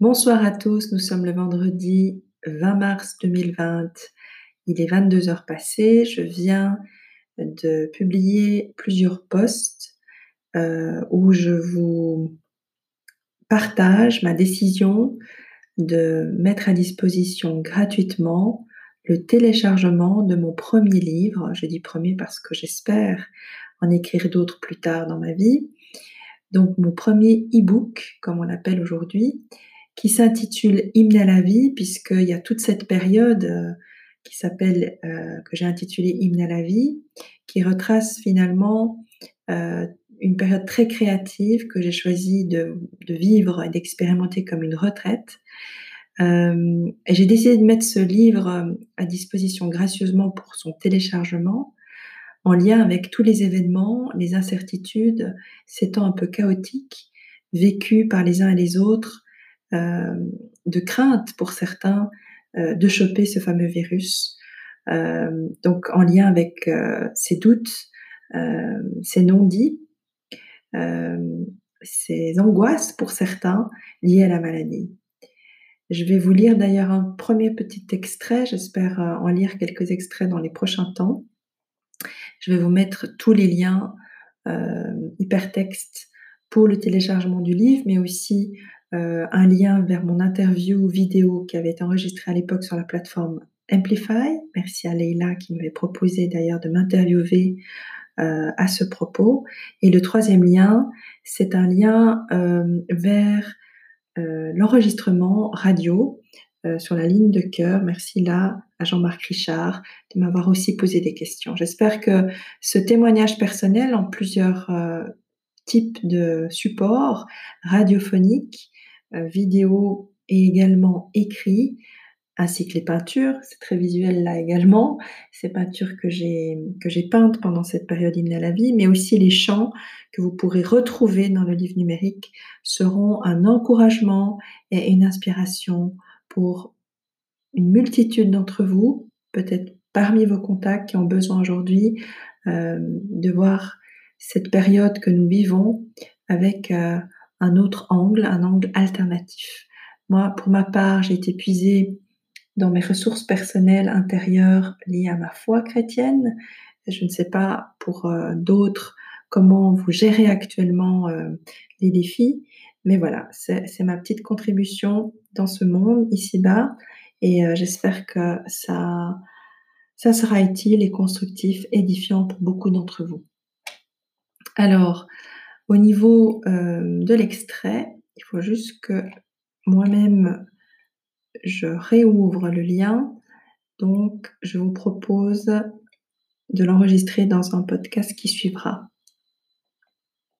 Bonsoir à tous, nous sommes le vendredi 20 mars 2020. Il est 22 heures passées. Je viens de publier plusieurs posts euh, où je vous partage ma décision de mettre à disposition gratuitement le téléchargement de mon premier livre. Je dis premier parce que j'espère en écrire d'autres plus tard dans ma vie. Donc mon premier e-book, comme on l'appelle aujourd'hui, qui s'intitule Hymne à la vie, puisqu'il y a toute cette période euh, qui s'appelle, euh, que j'ai intitulée Hymne à la vie, qui retrace finalement euh, une période très créative que j'ai choisi de, vivre et d'expérimenter comme une retraite. et j'ai décidé de mettre ce livre à disposition gracieusement pour son téléchargement, en lien avec tous les événements, les incertitudes, ces temps un peu chaotiques vécus par les uns et les autres de crainte pour certains euh, de choper ce fameux virus. Euh, donc en lien avec ces doutes, ces non-dits, ces angoisses pour certains liées à la maladie. Je vais vous lire d'ailleurs un premier petit extrait, j'espère en lire quelques extraits dans les prochains temps. Je vais vous mettre tous les liens euh, hypertextes pour le téléchargement du livre, mais aussi euh, un lien vers mon interview vidéo qui avait été enregistrée à l'époque sur la plateforme Amplify. Merci à Leila qui m'avait proposé d'ailleurs de m'interviewer euh, à ce propos. Et le troisième lien, c'est un lien euh, vers l'enregistrement radio sur la ligne de cœur. Merci là à Jean-Marc Richard de m'avoir aussi posé des questions. J'espère que ce témoignage personnel en plusieurs types de supports radiophoniques vidéo et également écrit, ainsi que les peintures. C'est très visuel là également. Ces peintures que j'ai que j'ai peintes pendant cette période hymne à la vie, mais aussi les chants que vous pourrez retrouver dans le livre numérique seront un encouragement et une inspiration pour une multitude d'entre vous, peut-être parmi vos contacts qui ont besoin aujourd'hui euh, de voir cette période que nous vivons avec euh, un autre angle, un angle alternatif. Moi, pour ma part, j'ai été puisée dans mes ressources personnelles intérieures liées à ma foi chrétienne. Je ne sais pas pour euh, d'autres comment vous gérez actuellement euh, les défis, mais voilà, c'est ma petite contribution dans ce monde ici-bas et euh, j'espère que ça, ça sera utile et constructif, édifiant pour beaucoup d'entre vous. Alors, au niveau euh, de l'extrait, il faut juste que moi-même, je réouvre le lien. Donc, je vous propose de l'enregistrer dans un podcast qui suivra.